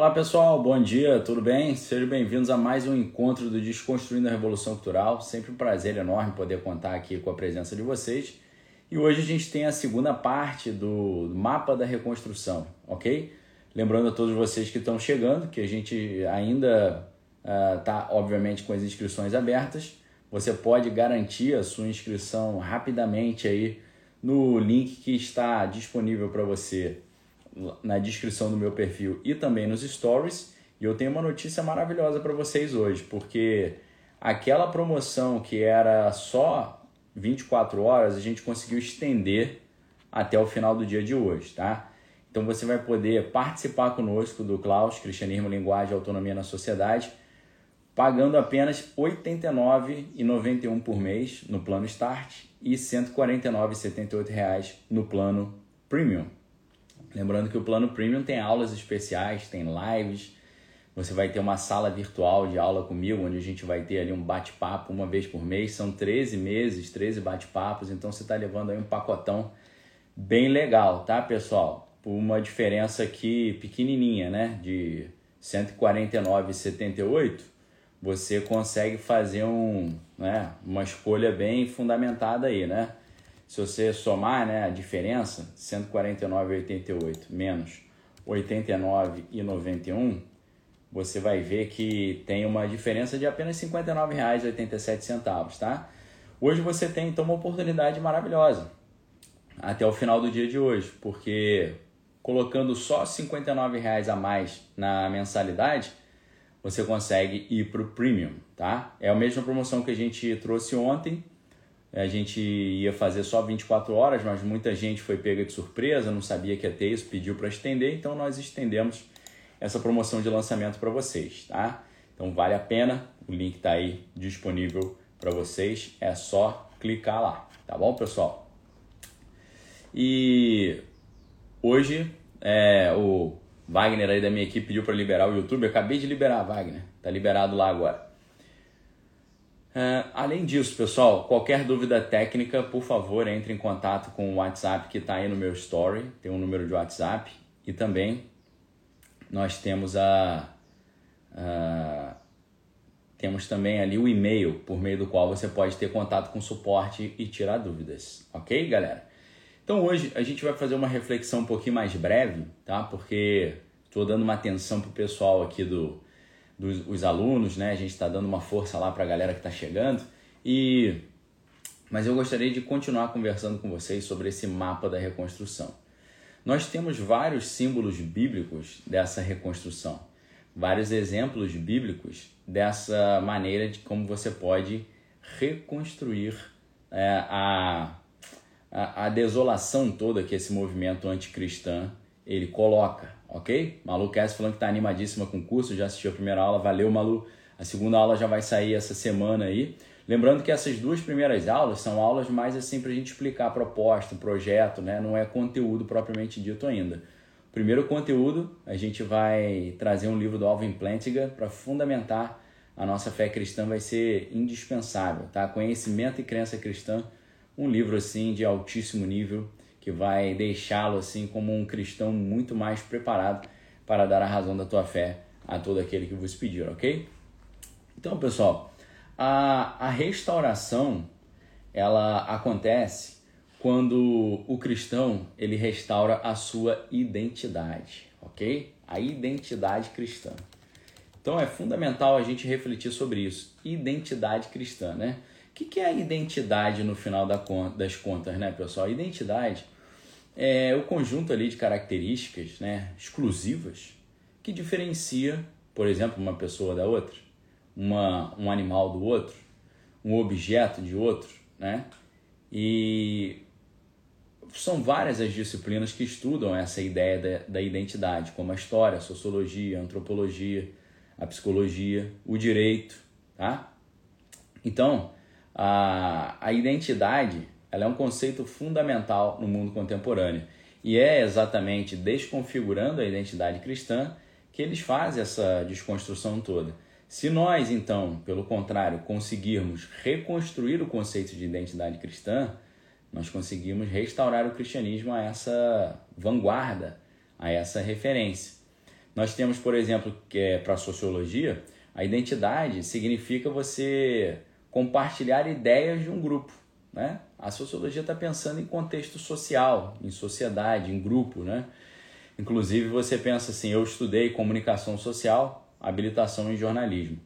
Olá pessoal, bom dia, tudo bem? Sejam bem-vindos a mais um encontro do Desconstruindo a Revolução Cultural. Sempre um prazer enorme poder contar aqui com a presença de vocês. E hoje a gente tem a segunda parte do mapa da reconstrução, ok? Lembrando a todos vocês que estão chegando que a gente ainda está, uh, obviamente, com as inscrições abertas. Você pode garantir a sua inscrição rapidamente aí no link que está disponível para você na descrição do meu perfil e também nos stories. E eu tenho uma notícia maravilhosa para vocês hoje, porque aquela promoção que era só 24 horas, a gente conseguiu estender até o final do dia de hoje, tá? Então você vai poder participar conosco do Klaus, Cristianismo, Linguagem e Autonomia na Sociedade, pagando apenas R$ 89,91 por mês no plano Start e R$ 149,78 no plano Premium. Lembrando que o plano Premium tem aulas especiais, tem lives. Você vai ter uma sala virtual de aula comigo, onde a gente vai ter ali um bate-papo uma vez por mês. São 13 meses, 13 bate-papos, então você está levando aí um pacotão bem legal, tá, pessoal? Por uma diferença aqui pequenininha, né? De 149,78, você consegue fazer um, né, uma escolha bem fundamentada aí, né? Se você somar né, a diferença, 149,88 menos 89,91, você vai ver que tem uma diferença de apenas R$ 59,87, tá? Hoje você tem então uma oportunidade maravilhosa até o final do dia de hoje, porque colocando só R$ 59,00 a mais na mensalidade, você consegue ir para o Premium, tá? É a mesma promoção que a gente trouxe ontem, a gente ia fazer só 24 horas, mas muita gente foi pega de surpresa, não sabia que ia ter isso, pediu para estender, então nós estendemos essa promoção de lançamento para vocês, tá? Então vale a pena, o link está aí disponível para vocês, é só clicar lá, tá bom, pessoal? E hoje é, o Wagner aí da minha equipe pediu para liberar o YouTube, eu acabei de liberar, Wagner, tá liberado lá agora. Uh, além disso, pessoal, qualquer dúvida técnica, por favor, entre em contato com o WhatsApp que está aí no meu story, tem um número de WhatsApp e também nós temos a, temos também ali o e-mail por meio do qual você pode ter contato com o suporte e tirar dúvidas, ok, galera? Então hoje a gente vai fazer uma reflexão um pouquinho mais breve, tá? Porque estou dando uma atenção pro pessoal aqui do dos os alunos, né? A gente está dando uma força lá para a galera que está chegando. E mas eu gostaria de continuar conversando com vocês sobre esse mapa da reconstrução. Nós temos vários símbolos bíblicos dessa reconstrução, vários exemplos bíblicos dessa maneira de como você pode reconstruir é, a, a, a desolação toda que esse movimento anticristão ele coloca ok? Malu Cass falando que está animadíssima com o curso, já assistiu a primeira aula, valeu Malu. A segunda aula já vai sair essa semana aí. Lembrando que essas duas primeiras aulas são aulas mais assim para a gente explicar a proposta, o projeto, né? não é conteúdo propriamente dito ainda. Primeiro conteúdo, a gente vai trazer um livro do Alvin Plantinga para fundamentar a nossa fé cristã, vai ser indispensável, tá? Conhecimento e crença cristã, um livro assim de altíssimo nível que vai deixá-lo assim como um cristão muito mais preparado para dar a razão da tua fé a todo aquele que vos pedir, ok? Então, pessoal, a, a restauração ela acontece quando o cristão ele restaura a sua identidade, ok? A identidade cristã. Então é fundamental a gente refletir sobre isso. Identidade cristã, né? O que, que é a identidade no final das contas, né, pessoal? Identidade é o conjunto ali de características né, exclusivas que diferencia, por exemplo, uma pessoa da outra, uma, um animal do outro, um objeto de outro, né? E são várias as disciplinas que estudam essa ideia da, da identidade, como a história, a sociologia, a antropologia, a psicologia, o direito, tá? Então, a, a identidade ela é um conceito fundamental no mundo contemporâneo e é exatamente desconfigurando a identidade cristã que eles fazem essa desconstrução toda. Se nós, então, pelo contrário, conseguirmos reconstruir o conceito de identidade cristã, nós conseguimos restaurar o cristianismo a essa vanguarda, a essa referência. Nós temos, por exemplo, que é para a sociologia, a identidade significa você compartilhar ideias de um grupo. Né? A sociologia está pensando em contexto social, em sociedade, em grupo. Né? Inclusive, você pensa assim: eu estudei comunicação social, habilitação em jornalismo.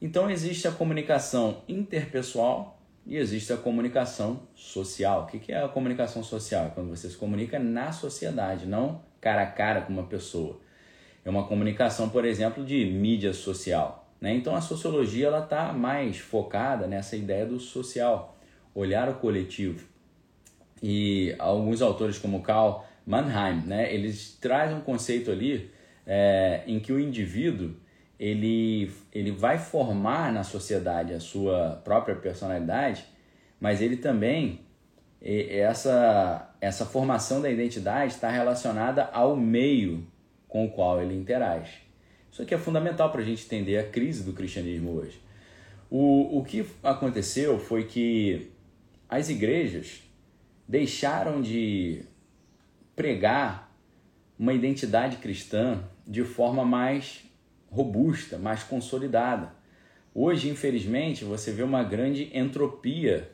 Então, existe a comunicação interpessoal e existe a comunicação social. O que é a comunicação social? É quando você se comunica na sociedade, não cara a cara com uma pessoa. É uma comunicação, por exemplo, de mídia social. Né? Então, a sociologia está mais focada nessa ideia do social, olhar o coletivo. E alguns autores, como Karl Mannheim, né, eles trazem um conceito ali é, em que o indivíduo ele, ele vai formar na sociedade a sua própria personalidade, mas ele também, essa, essa formação da identidade está relacionada ao meio com o qual ele interage. Isso aqui é fundamental para a gente entender a crise do cristianismo hoje. O, o que aconteceu foi que as igrejas deixaram de pregar uma identidade cristã de forma mais robusta, mais consolidada. Hoje, infelizmente, você vê uma grande entropia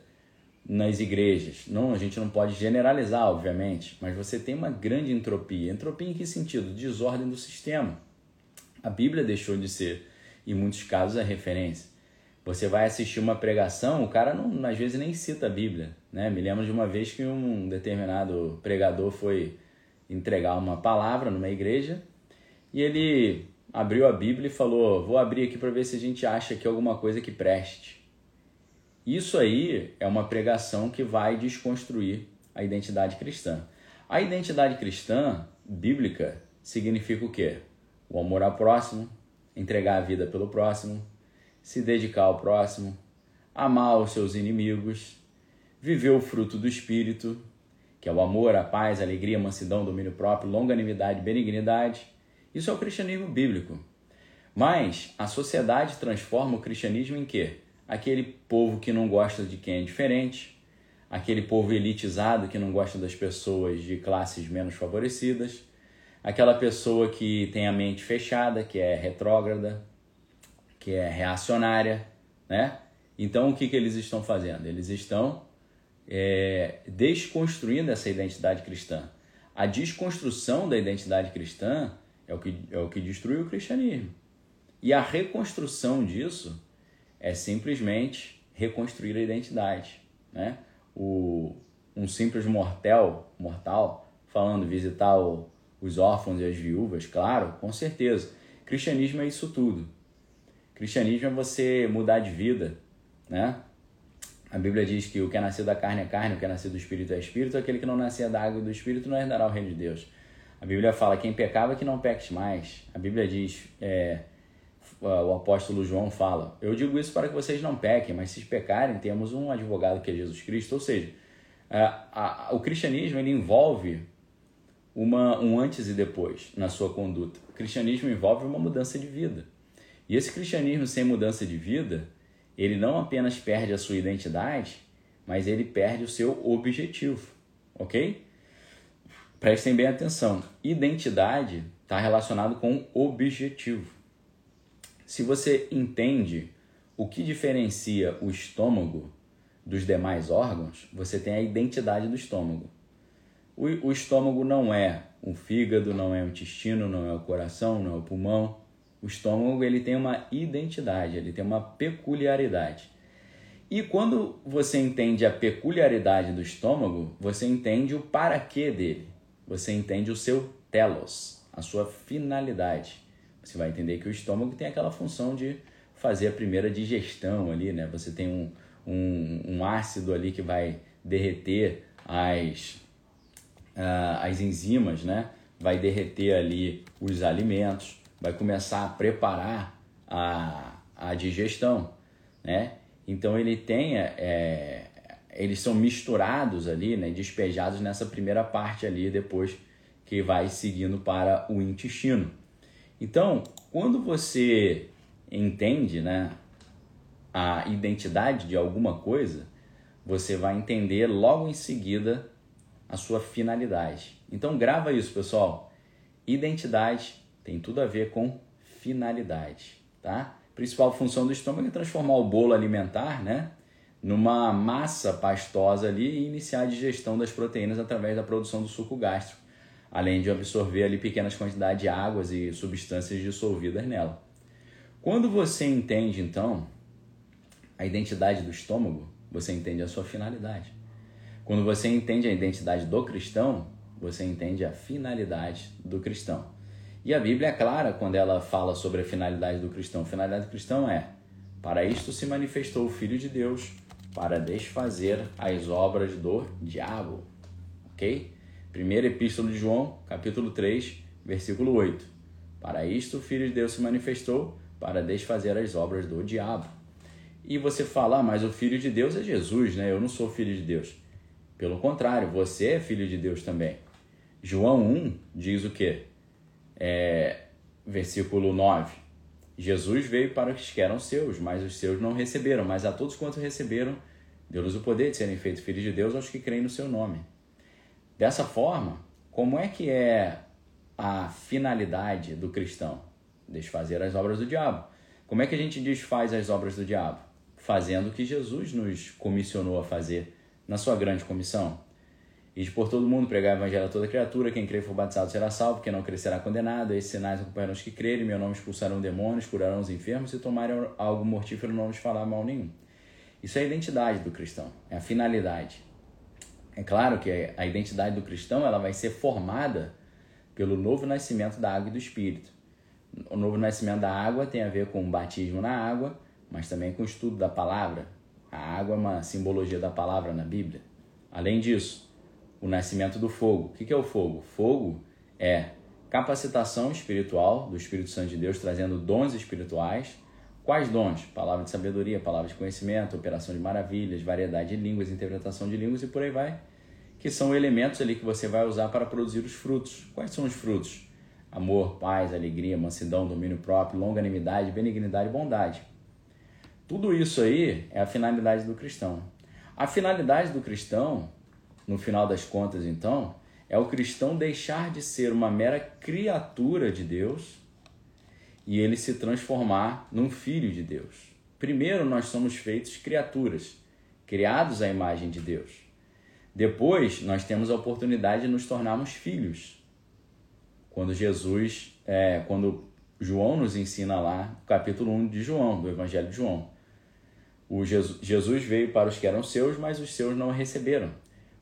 nas igrejas. Não, a gente não pode generalizar, obviamente, mas você tem uma grande entropia. Entropia em que sentido? Desordem do sistema. A Bíblia deixou de ser, em muitos casos, a referência. Você vai assistir uma pregação, o cara não, às vezes nem cita a Bíblia. Né? Me lembro de uma vez que um determinado pregador foi entregar uma palavra numa igreja e ele abriu a Bíblia e falou: Vou abrir aqui para ver se a gente acha aqui alguma coisa que preste. Isso aí é uma pregação que vai desconstruir a identidade cristã. A identidade cristã bíblica significa o quê? O amor ao próximo, entregar a vida pelo próximo, se dedicar ao próximo, amar os seus inimigos, viver o fruto do espírito, que é o amor, a paz, a alegria, a mansidão, domínio próprio, longanimidade, benignidade isso é o cristianismo bíblico. Mas a sociedade transforma o cristianismo em quê? Aquele povo que não gosta de quem é diferente, aquele povo elitizado que não gosta das pessoas de classes menos favorecidas, aquela pessoa que tem a mente fechada, que é retrógrada, que é reacionária, né? Então o que, que eles estão fazendo? Eles estão é, desconstruindo essa identidade cristã. A desconstrução da identidade cristã é o que, é o que destruiu o cristianismo. E a reconstrução disso é simplesmente reconstruir a identidade. Né? O, um simples mortal, mortal falando visitar o, os órfãos e as viúvas, claro, com certeza. Cristianismo é isso tudo. Cristianismo é você mudar de vida, né? A Bíblia diz que o que é nascido da carne é carne, o que é nascido do espírito é espírito, aquele que não nascer da água e do espírito não herdará o reino de Deus. A Bíblia fala: quem pecava que não peques mais. A Bíblia diz, é, o apóstolo João fala: Eu digo isso para que vocês não pequem, mas se pecarem, temos um advogado que é Jesus Cristo. Ou seja, a, a, o cristianismo ele envolve uma, um antes e depois na sua conduta. O cristianismo envolve uma mudança de vida. E esse cristianismo sem mudança de vida, ele não apenas perde a sua identidade, mas ele perde o seu objetivo, ok? Prestem bem atenção. Identidade está relacionado com objetivo. Se você entende o que diferencia o estômago dos demais órgãos, você tem a identidade do estômago. O, o estômago não é o fígado, não é o intestino, não é o coração, não é o pulmão. O estômago ele tem uma identidade, ele tem uma peculiaridade. E quando você entende a peculiaridade do estômago, você entende o para quê dele você entende o seu telos, a sua finalidade. Você vai entender que o estômago tem aquela função de fazer a primeira digestão ali, né? Você tem um, um, um ácido ali que vai derreter as, uh, as enzimas, né? Vai derreter ali os alimentos, vai começar a preparar a, a digestão, né? Então ele tem é, eles são misturados ali, né, despejados nessa primeira parte ali, depois que vai seguindo para o intestino. Então, quando você entende né, a identidade de alguma coisa, você vai entender logo em seguida a sua finalidade. Então, grava isso, pessoal. Identidade tem tudo a ver com finalidade, tá? A principal função do estômago é transformar o bolo alimentar, né, numa massa pastosa ali e iniciar a digestão das proteínas através da produção do suco gástrico, além de absorver ali pequenas quantidades de águas e substâncias dissolvidas nela. Quando você entende então a identidade do estômago, você entende a sua finalidade. Quando você entende a identidade do cristão, você entende a finalidade do cristão. E a Bíblia é clara quando ela fala sobre a finalidade do cristão. A finalidade do cristão é: para isto se manifestou o Filho de Deus, para desfazer as obras do diabo. Ok? Primeira Epístola de João, capítulo 3, versículo 8. Para isto o Filho de Deus se manifestou, para desfazer as obras do diabo. E você fala, ah, mas o Filho de Deus é Jesus, né? Eu não sou filho de Deus. Pelo contrário, você é filho de Deus também. João 1 diz o quê? É, versículo 9. Jesus veio para os que eram seus, mas os seus não receberam. Mas a todos quantos receberam, deu-lhes o poder de serem feitos filhos de Deus aos que creem no seu nome. Dessa forma, como é que é a finalidade do cristão? Desfazer as obras do diabo. Como é que a gente desfaz as obras do diabo? Fazendo o que Jesus nos comissionou a fazer na sua grande comissão. E por todo mundo, pregar o evangelho a toda criatura, quem crer for batizado será salvo, quem não crer será condenado. Esses sinais acompanharão os que crerem, meu nome expulsarão demônios, curarão os enfermos e tomarem algo mortífero não nos falar mal nenhum. Isso é a identidade do cristão, é a finalidade. É claro que a identidade do cristão ela vai ser formada pelo novo nascimento da água e do Espírito. O novo nascimento da água tem a ver com o batismo na água, mas também com o estudo da palavra. A água é uma simbologia da palavra na Bíblia. Além disso, o nascimento do fogo. O que é o fogo? Fogo é capacitação espiritual do Espírito Santo de Deus, trazendo dons espirituais. Quais dons? Palavra de sabedoria, palavra de conhecimento, operação de maravilhas, variedade de línguas, interpretação de línguas e por aí vai. Que são elementos ali que você vai usar para produzir os frutos. Quais são os frutos? Amor, paz, alegria, mansidão, domínio próprio, longanimidade, benignidade e bondade. Tudo isso aí é a finalidade do cristão. A finalidade do cristão no final das contas, então, é o cristão deixar de ser uma mera criatura de Deus e ele se transformar num filho de Deus. Primeiro, nós somos feitos criaturas, criados à imagem de Deus. Depois, nós temos a oportunidade de nos tornarmos filhos. Quando Jesus, é, quando João nos ensina lá, capítulo 1 de João, do Evangelho de João. O Jesus, Jesus veio para os que eram seus, mas os seus não o receberam.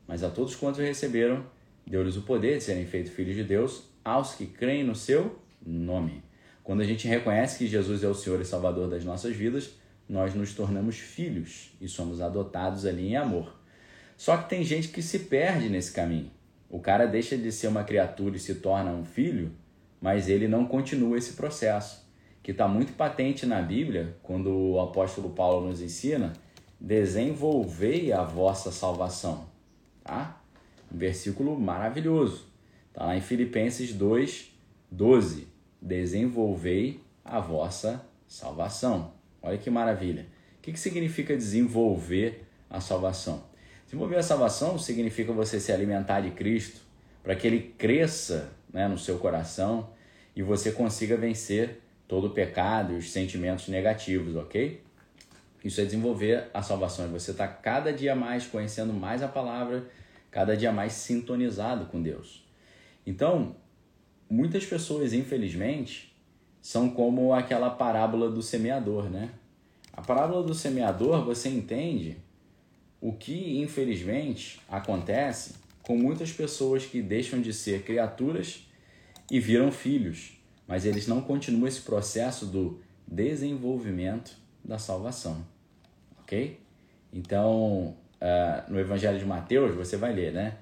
Mas a todos quantos receberam, deu-lhes o poder de serem feitos filhos de Deus, aos que creem no seu nome. Quando a gente reconhece que Jesus é o Senhor e Salvador das nossas vidas, nós nos tornamos filhos e somos adotados ali em amor. Só que tem gente que se perde nesse caminho. O cara deixa de ser uma criatura e se torna um filho, mas ele não continua esse processo, que está muito patente na Bíblia, quando o apóstolo Paulo nos ensina: desenvolvei a vossa salvação tá? Um versículo maravilhoso. Está lá em Filipenses 2, 12. Desenvolvei a vossa salvação. Olha que maravilha. O que, que significa desenvolver a salvação? Desenvolver a salvação significa você se alimentar de Cristo para que ele cresça né, no seu coração e você consiga vencer todo o pecado e os sentimentos negativos, ok? Isso é desenvolver a salvação. E você está cada dia mais conhecendo mais a palavra, cada dia mais sintonizado com Deus. Então, muitas pessoas, infelizmente, são como aquela parábola do semeador, né? A parábola do semeador, você entende o que, infelizmente, acontece com muitas pessoas que deixam de ser criaturas e viram filhos, mas eles não continuam esse processo do desenvolvimento da salvação, ok? Então, uh, no Evangelho de Mateus, você vai ler, né?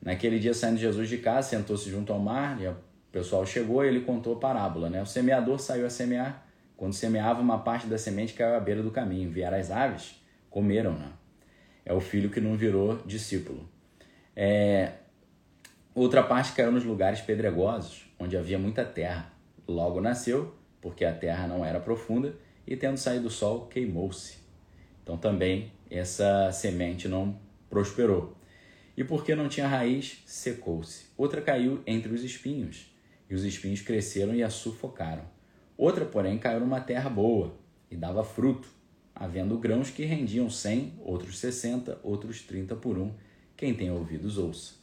Naquele dia, saindo Jesus de casa, sentou-se junto ao mar, e o pessoal chegou e ele contou a parábola, né? O semeador saiu a semear. Quando semeava, uma parte da semente caiu à beira do caminho. Vieram as aves, comeram, né? É o filho que não virou discípulo. É... Outra parte caiu nos lugares pedregosos, onde havia muita terra. Logo nasceu, porque a terra não era profunda, e tendo saído do sol, queimou-se. Então também essa semente não prosperou. E porque não tinha raiz, secou-se. Outra caiu entre os espinhos, e os espinhos cresceram e a sufocaram. Outra, porém, caiu numa terra boa e dava fruto, havendo grãos que rendiam cem, outros sessenta, outros trinta por um. Quem tem ouvidos, ouça.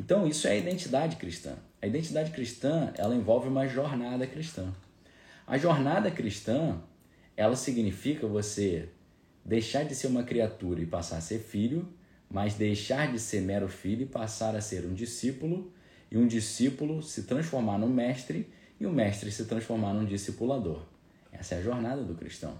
Então, isso é a identidade cristã. A identidade cristã, ela envolve uma jornada cristã. A jornada cristã, ela significa você deixar de ser uma criatura e passar a ser filho, mas deixar de ser mero filho e passar a ser um discípulo, e um discípulo se transformar no mestre e o mestre se transformar num discipulador. Essa é a jornada do cristão.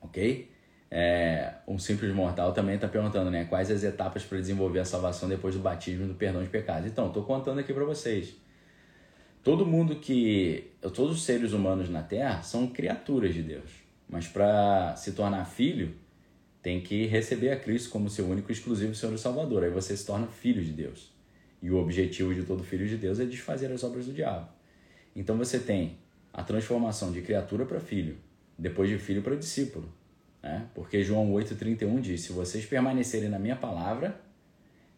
Ok? É, um simples mortal também está perguntando, né? Quais as etapas para desenvolver a salvação depois do batismo e do perdão de pecados? Então, estou contando aqui para vocês. Todo mundo que. Todos os seres humanos na Terra são criaturas de Deus. Mas para se tornar filho, tem que receber a Cristo como seu único e exclusivo Senhor e Salvador. Aí você se torna filho de Deus. E o objetivo de todo filho de Deus é desfazer as obras do diabo. Então você tem a transformação de criatura para filho, depois de filho para discípulo. Né? Porque João 8,31 diz: Se vocês permanecerem na minha palavra,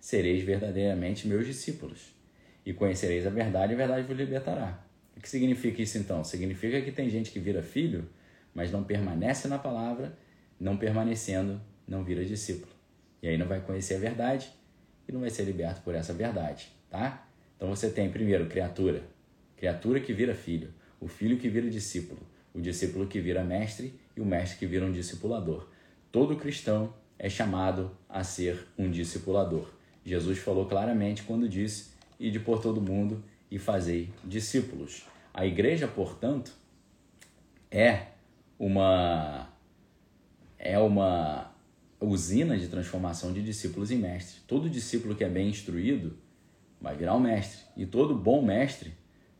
sereis verdadeiramente meus discípulos. E conhecereis a verdade, e a verdade vos libertará. O que significa isso então? Significa que tem gente que vira filho, mas não permanece na palavra, não permanecendo, não vira discípulo. E aí não vai conhecer a verdade e não vai ser liberto por essa verdade, tá? Então você tem primeiro criatura, criatura que vira filho, o filho que vira discípulo, o discípulo que vira mestre e o mestre que vira um discipulador. Todo cristão é chamado a ser um discipulador. Jesus falou claramente quando disse: Ide por todo mundo e fazei discípulos. A igreja, portanto, é uma é uma usina de transformação de discípulos em mestres. Todo discípulo que é bem instruído vai virar um mestre, e todo bom mestre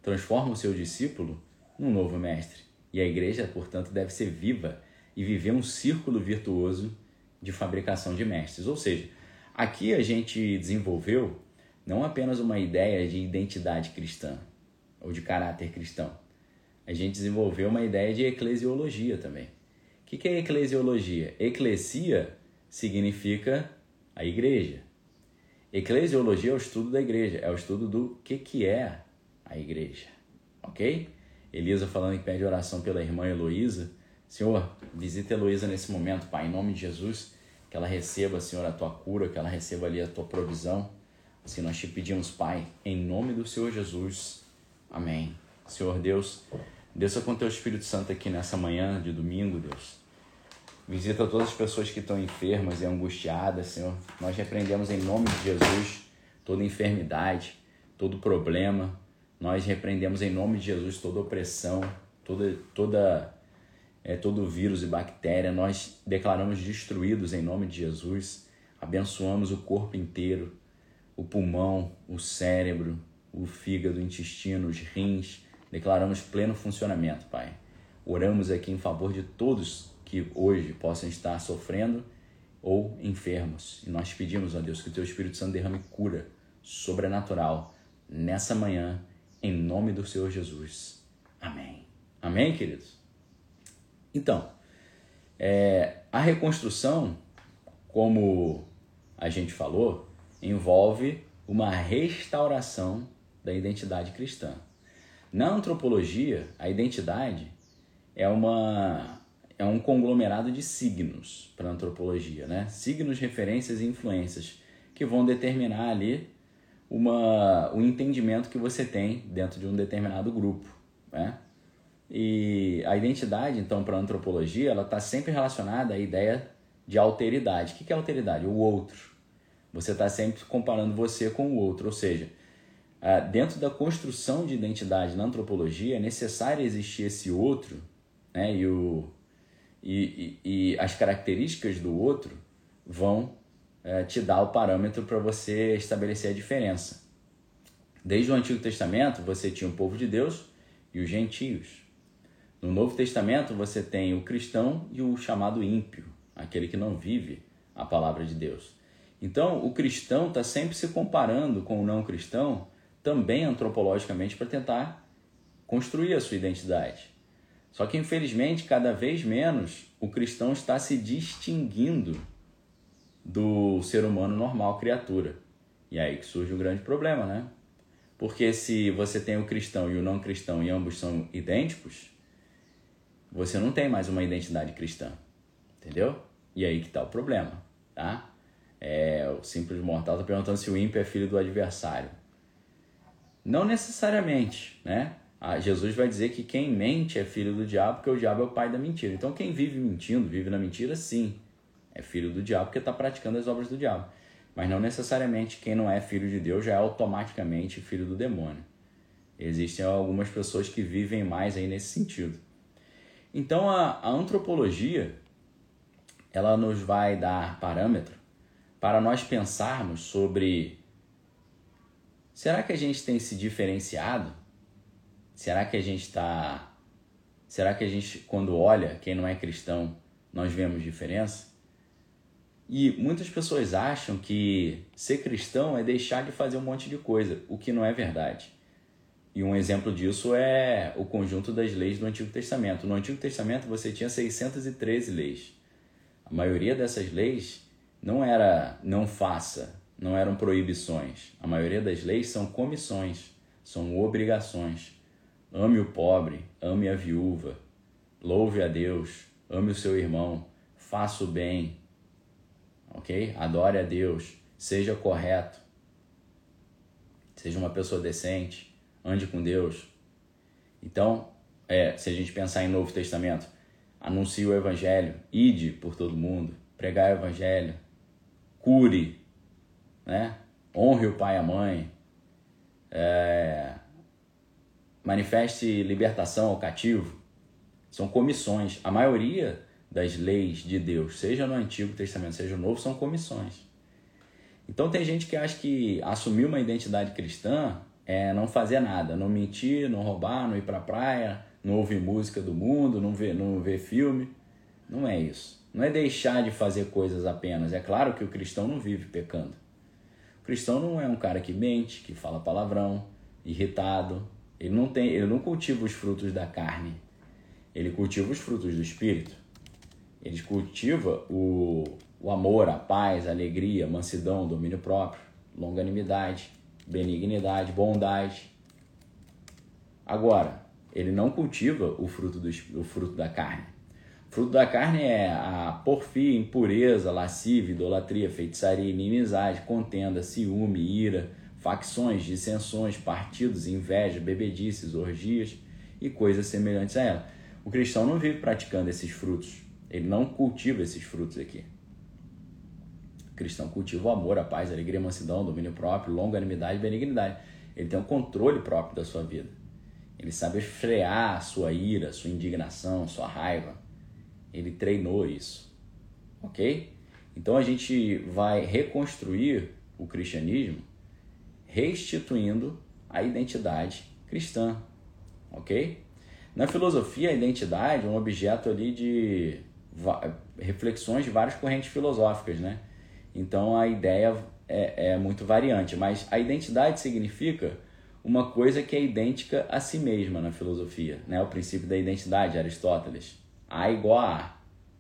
transforma o seu discípulo num novo mestre. E a igreja, portanto, deve ser viva e viver um círculo virtuoso de fabricação de mestres. Ou seja, aqui a gente desenvolveu não apenas uma ideia de identidade cristã ou de caráter cristão, a gente desenvolveu uma ideia de eclesiologia também. O que é eclesiologia? Eclesia significa a igreja. Eclesiologia é o estudo da igreja, é o estudo do que, que é a igreja, ok? Elisa falando que pede oração pela irmã Heloísa. Senhor, visita Heloísa nesse momento, Pai, em nome de Jesus, que ela receba, Senhor, a tua cura, que ela receba ali a tua provisão. Assim nós te pedimos, Pai, em nome do Senhor Jesus. Amém. Senhor Deus, desça com teu Espírito Santo aqui nessa manhã de domingo, Deus. Visita todas as pessoas que estão enfermas e angustiadas, Senhor. Nós repreendemos em nome de Jesus toda enfermidade, todo problema, nós repreendemos em nome de Jesus toda opressão, toda, toda, é, todo vírus e bactéria. Nós declaramos destruídos em nome de Jesus. Abençoamos o corpo inteiro, o pulmão, o cérebro, o fígado, o intestino, os rins. Declaramos pleno funcionamento, Pai. Oramos aqui em favor de todos que hoje possam estar sofrendo ou enfermos. E nós pedimos, a Deus, que o Teu Espírito Santo derrame cura sobrenatural nessa manhã em nome do Senhor Jesus. Amém. Amém, queridos? Então, é, a reconstrução, como a gente falou, envolve uma restauração da identidade cristã. Na antropologia, a identidade é uma é um conglomerado de signos para a antropologia, né? Signos, referências e influências que vão determinar ali uma, o entendimento que você tem dentro de um determinado grupo. Né? E a identidade, então, para a antropologia, ela está sempre relacionada à ideia de alteridade. O que é alteridade? O outro. Você está sempre comparando você com o outro, ou seja, dentro da construção de identidade na antropologia é necessário existir esse outro né? e, o, e, e, e as características do outro vão é, te dá o parâmetro para você estabelecer a diferença. Desde o Antigo Testamento, você tinha o povo de Deus e os gentios. No Novo Testamento, você tem o cristão e o chamado ímpio, aquele que não vive a palavra de Deus. Então, o cristão está sempre se comparando com o não cristão, também antropologicamente, para tentar construir a sua identidade. Só que, infelizmente, cada vez menos o cristão está se distinguindo do ser humano normal, criatura. E aí que surge um grande problema, né? Porque se você tem o cristão e o não cristão e ambos são idênticos, você não tem mais uma identidade cristã. Entendeu? E aí que está o problema, tá? É, o simples mortal está perguntando se o ímpio é filho do adversário. Não necessariamente, né? Ah, Jesus vai dizer que quem mente é filho do diabo, porque o diabo é o pai da mentira. Então quem vive mentindo, vive na mentira, sim, é filho do diabo, porque está praticando as obras do diabo. Mas não necessariamente quem não é filho de Deus já é automaticamente filho do demônio. Existem algumas pessoas que vivem mais aí nesse sentido. Então a, a antropologia ela nos vai dar parâmetro para nós pensarmos sobre será que a gente tem se diferenciado? Será que a gente está. Será que a gente, quando olha quem não é cristão, nós vemos diferença? E muitas pessoas acham que ser cristão é deixar de fazer um monte de coisa, o que não é verdade. E um exemplo disso é o conjunto das leis do Antigo Testamento. No Antigo Testamento você tinha 613 leis. A maioria dessas leis não era não faça, não eram proibições. A maioria das leis são comissões, são obrigações. Ame o pobre, ame a viúva, louve a Deus, ame o seu irmão, faça o bem, ok? Adore a Deus, seja correto, seja uma pessoa decente, ande com Deus. Então, é, se a gente pensar em Novo Testamento, anuncie o Evangelho, ide por todo mundo, pregar o Evangelho, cure, né? honre o pai e a mãe, é, manifeste libertação ao cativo. São comissões. A maioria das leis de Deus, seja no Antigo Testamento, seja no Novo, são comissões. Então tem gente que acha que assumir uma identidade cristã é não fazer nada, não mentir, não roubar, não ir para a praia, não ouvir música do mundo, não ver, não ver filme. Não é isso. Não é deixar de fazer coisas apenas. É claro que o cristão não vive pecando. Cristão não é um cara que mente, que fala palavrão, irritado. Ele não tem, ele não cultiva os frutos da carne. Ele cultiva os frutos do espírito. Ele cultiva o, o amor, a paz, a alegria, mansidão, domínio próprio, longanimidade, benignidade, bondade. Agora, ele não cultiva o fruto, do, o fruto da carne. O fruto da carne é a porfia, impureza, lascívia, idolatria, feitiçaria, inimizade, contenda, ciúme, ira, facções, dissensões, partidos, inveja, bebedices, orgias e coisas semelhantes a ela. O cristão não vive praticando esses frutos. Ele não cultiva esses frutos aqui. O cristão cultiva o amor, a paz, a alegria, a mansidão, domínio próprio, longanimidade e benignidade. Ele tem um controle próprio da sua vida. Ele sabe frear a sua ira, sua indignação, sua raiva. Ele treinou isso. Ok? Então a gente vai reconstruir o cristianismo restituindo a identidade cristã. Ok? Na filosofia, a identidade é um objeto ali de reflexões de várias correntes filosóficas, né? Então a ideia é, é muito variante, mas a identidade significa uma coisa que é idêntica a si mesma na filosofia, né? O princípio da identidade, Aristóteles. A igual a A.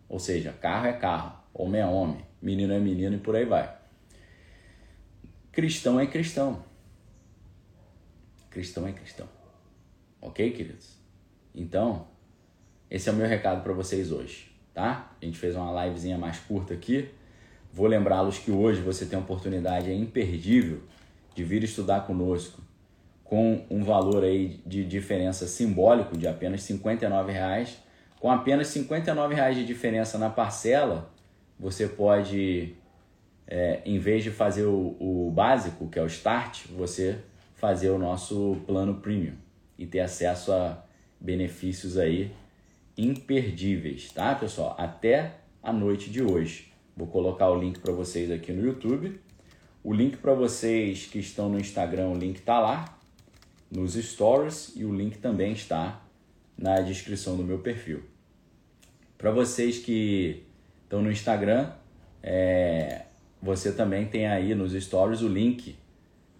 Ou seja, carro é carro, homem é homem, menino é menino e por aí vai. Cristão é cristão. Cristão é cristão. Ok, queridos? Então, esse é o meu recado para vocês hoje, tá? A gente fez uma livezinha mais curta aqui. Vou lembrá-los que hoje você tem a oportunidade imperdível de vir estudar conosco com um valor aí de diferença simbólico de apenas R$ reais. Com apenas R$ reais de diferença na parcela, você pode, é, em vez de fazer o, o básico, que é o start, você fazer o nosso plano premium e ter acesso a benefícios aí imperdíveis, tá, pessoal? Até a noite de hoje. Vou colocar o link para vocês aqui no YouTube. O link para vocês que estão no Instagram, o link tá lá nos stories e o link também está na descrição do meu perfil. Para vocês que estão no Instagram, é, você também tem aí nos stories o link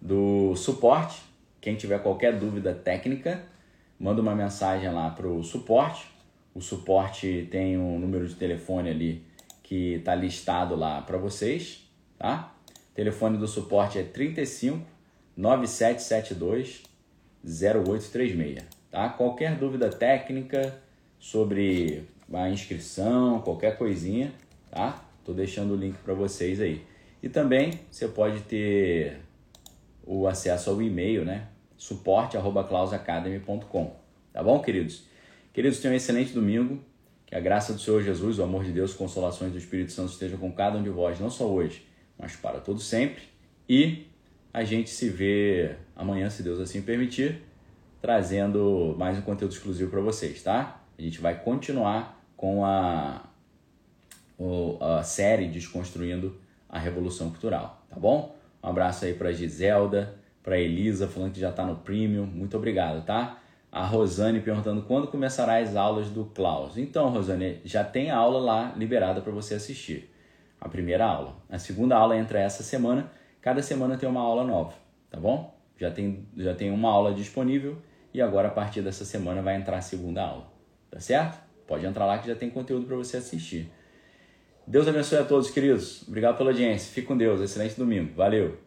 do suporte. Quem tiver qualquer dúvida técnica, manda uma mensagem lá para o suporte. O suporte tem um número de telefone ali que está listado lá para vocês, tá? O telefone do suporte é 35 9772 0836, tá? Qualquer dúvida técnica sobre a inscrição, qualquer coisinha, tá? Tô deixando o link para vocês aí. E também você pode ter o acesso ao e-mail, né? suporte@clausacademy.com. Tá bom, queridos? Queridos, tenham um excelente domingo. Que a graça do Senhor Jesus, o amor de Deus, consolações do Espírito Santo estejam com cada um de vós, não só hoje, mas para todo sempre. E a gente se vê amanhã, se Deus assim permitir, trazendo mais um conteúdo exclusivo para vocês, tá? A gente vai continuar com a, a série Desconstruindo a Revolução Cultural, tá bom? Um abraço aí para Giselda, para Elisa, falando que já está no Premium. Muito obrigado, tá? A Rosane perguntando quando começará as aulas do Klaus. Então, Rosane, já tem aula lá liberada para você assistir. A primeira aula. A segunda aula entra essa semana. Cada semana tem uma aula nova, tá bom? Já tem, já tem uma aula disponível e agora a partir dessa semana vai entrar a segunda aula. Tá certo? Pode entrar lá que já tem conteúdo para você assistir. Deus abençoe a todos, queridos. Obrigado pela audiência. Fique com Deus. Excelente domingo. Valeu.